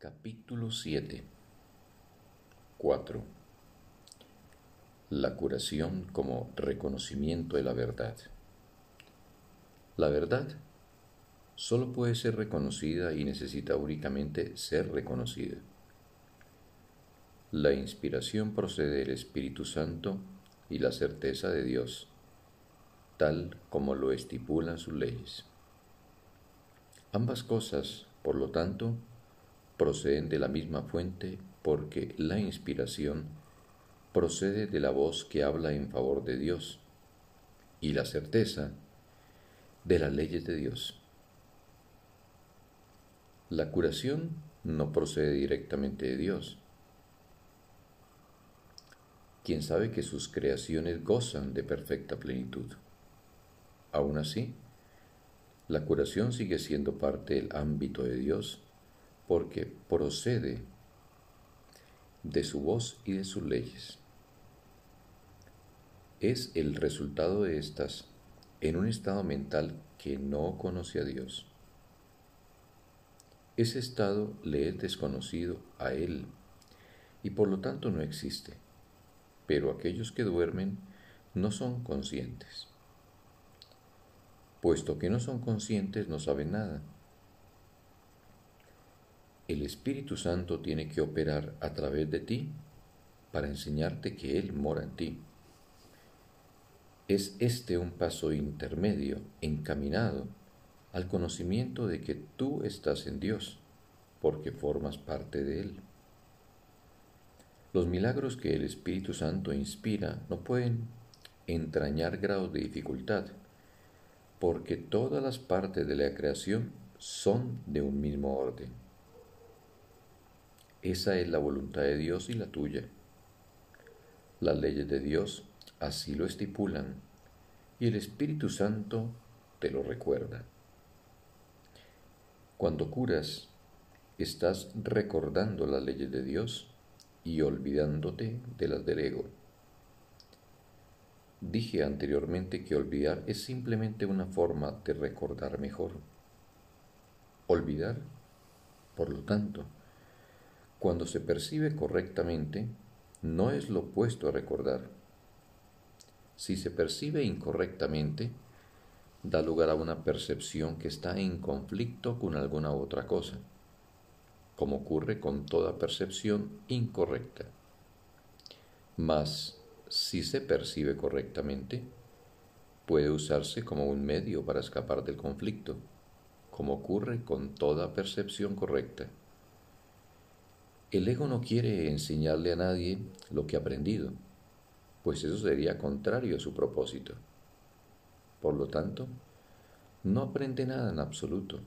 Capítulo 7 4. La curación como reconocimiento de la verdad. La verdad solo puede ser reconocida y necesita únicamente ser reconocida. La inspiración procede del Espíritu Santo y la certeza de Dios, tal como lo estipulan sus leyes. Ambas cosas, por lo tanto, proceden de la misma fuente porque la inspiración procede de la voz que habla en favor de Dios y la certeza de las leyes de Dios. La curación no procede directamente de Dios. Quien sabe que sus creaciones gozan de perfecta plenitud. Aún así, la curación sigue siendo parte del ámbito de Dios porque procede de su voz y de sus leyes. Es el resultado de estas en un estado mental que no conoce a Dios. Ese estado le es desconocido a Él y por lo tanto no existe, pero aquellos que duermen no son conscientes. Puesto que no son conscientes no saben nada el Espíritu Santo tiene que operar a través de ti para enseñarte que Él mora en ti. Es este un paso intermedio, encaminado al conocimiento de que tú estás en Dios, porque formas parte de Él. Los milagros que el Espíritu Santo inspira no pueden entrañar grados de dificultad, porque todas las partes de la creación son de un mismo orden. Esa es la voluntad de Dios y la tuya. Las leyes de Dios así lo estipulan y el Espíritu Santo te lo recuerda. Cuando curas, estás recordando las leyes de Dios y olvidándote de las del ego. Dije anteriormente que olvidar es simplemente una forma de recordar mejor. Olvidar, por lo tanto, cuando se percibe correctamente, no es lo opuesto a recordar. Si se percibe incorrectamente, da lugar a una percepción que está en conflicto con alguna otra cosa, como ocurre con toda percepción incorrecta. Mas, si se percibe correctamente, puede usarse como un medio para escapar del conflicto, como ocurre con toda percepción correcta. El ego no quiere enseñarle a nadie lo que ha aprendido, pues eso sería contrario a su propósito. Por lo tanto, no aprende nada en absoluto.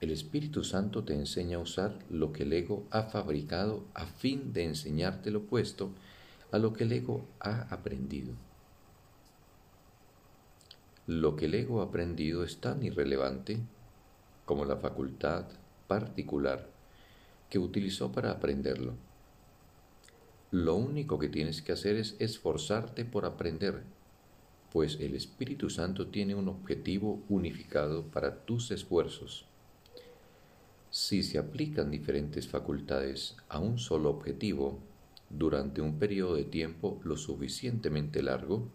El Espíritu Santo te enseña a usar lo que el ego ha fabricado a fin de enseñarte lo opuesto a lo que el ego ha aprendido. Lo que el ego ha aprendido es tan irrelevante como la facultad particular que utilizó para aprenderlo. Lo único que tienes que hacer es esforzarte por aprender, pues el Espíritu Santo tiene un objetivo unificado para tus esfuerzos. Si se aplican diferentes facultades a un solo objetivo durante un periodo de tiempo lo suficientemente largo,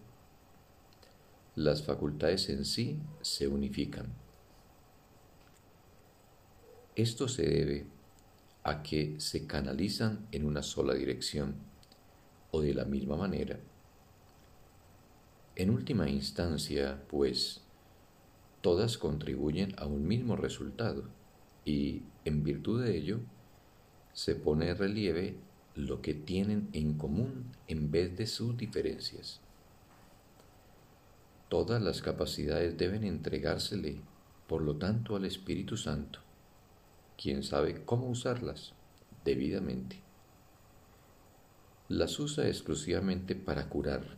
las facultades en sí se unifican. Esto se debe a que se canalizan en una sola dirección o de la misma manera. En última instancia, pues, todas contribuyen a un mismo resultado y, en virtud de ello, se pone en relieve lo que tienen en común en vez de sus diferencias. Todas las capacidades deben entregársele, por lo tanto, al Espíritu Santo quien sabe cómo usarlas debidamente. Las usa exclusivamente para curar,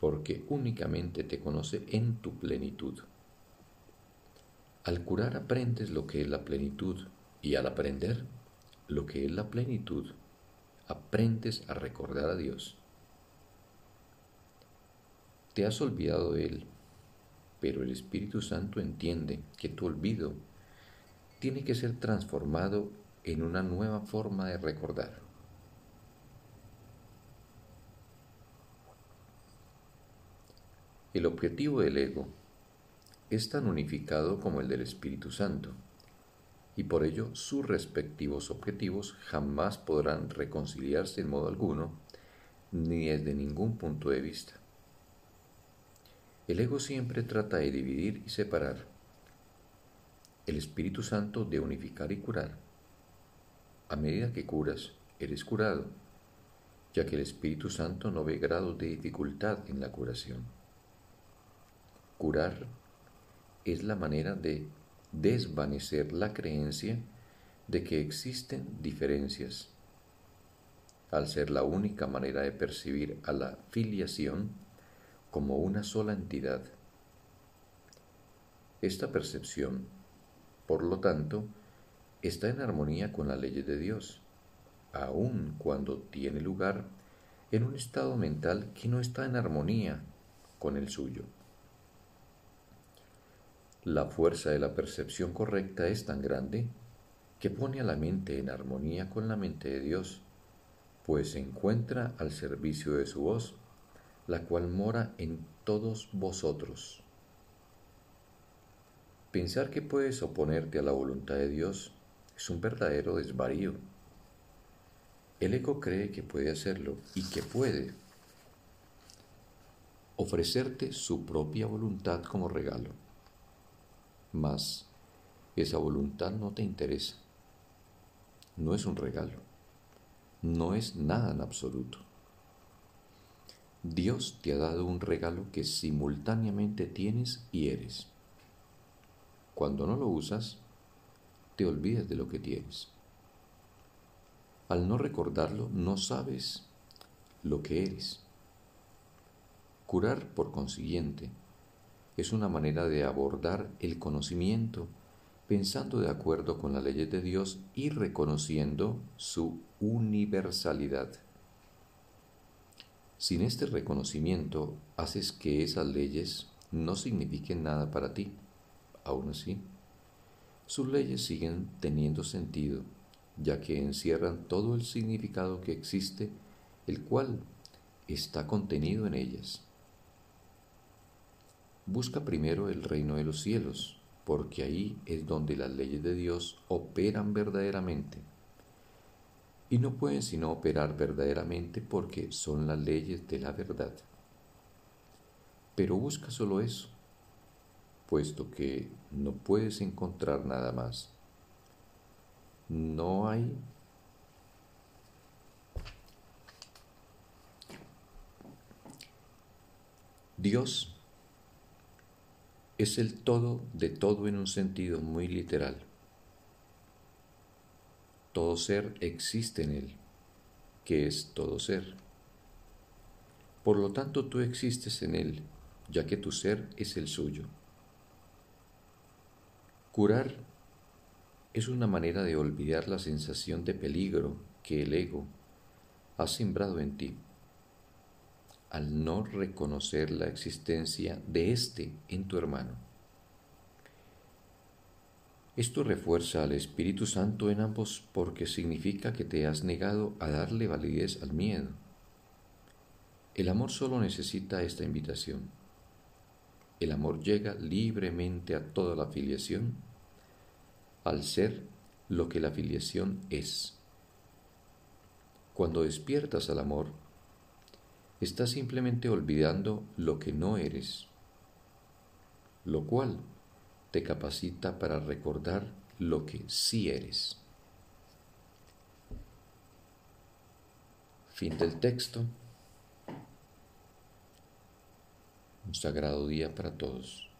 porque únicamente te conoce en tu plenitud. Al curar aprendes lo que es la plenitud y al aprender lo que es la plenitud, aprendes a recordar a Dios. Te has olvidado de Él, pero el Espíritu Santo entiende que tu olvido tiene que ser transformado en una nueva forma de recordar. El objetivo del ego es tan unificado como el del Espíritu Santo, y por ello sus respectivos objetivos jamás podrán reconciliarse en modo alguno, ni desde ningún punto de vista. El ego siempre trata de dividir y separar, el Espíritu Santo de unificar y curar. A medida que curas, eres curado, ya que el Espíritu Santo no ve grados de dificultad en la curación. Curar es la manera de desvanecer la creencia de que existen diferencias. Al ser la única manera de percibir a la filiación como una sola entidad. Esta percepción, por lo tanto, está en armonía con las leyes de Dios, aun cuando tiene lugar en un estado mental que no está en armonía con el suyo. La fuerza de la percepción correcta es tan grande que pone a la mente en armonía con la mente de Dios, pues se encuentra al servicio de su voz, la cual mora en todos vosotros. Pensar que puedes oponerte a la voluntad de Dios es un verdadero desvarío. El ego cree que puede hacerlo y que puede ofrecerte su propia voluntad como regalo mas esa voluntad no te interesa. No es un regalo, no es nada en absoluto. Dios te ha dado un regalo que simultáneamente tienes y eres. Cuando no lo usas, te olvidas de lo que tienes. Al no recordarlo, no sabes lo que eres. Curar, por consiguiente, es una manera de abordar el conocimiento pensando de acuerdo con las leyes de Dios y reconociendo su universalidad. Sin este reconocimiento haces que esas leyes no signifiquen nada para ti. Aún así, sus leyes siguen teniendo sentido, ya que encierran todo el significado que existe, el cual está contenido en ellas. Busca primero el reino de los cielos, porque ahí es donde las leyes de Dios operan verdaderamente. Y no pueden sino operar verdaderamente porque son las leyes de la verdad. Pero busca solo eso, puesto que no puedes encontrar nada más. No hay Dios es el todo de todo en un sentido muy literal. Todo ser existe en él, que es todo ser. Por lo tanto, tú existes en él, ya que tu ser es el suyo. Curar es una manera de olvidar la sensación de peligro que el ego ha sembrado en ti al no reconocer la existencia de éste en tu hermano. Esto refuerza al Espíritu Santo en ambos porque significa que te has negado a darle validez al miedo. El amor solo necesita esta invitación. El amor llega libremente a toda la filiación al ser lo que la filiación es. Cuando despiertas al amor, estás simplemente olvidando lo que no eres, lo cual te capacita para recordar lo que sí eres. Fin del texto. Un sagrado día para todos.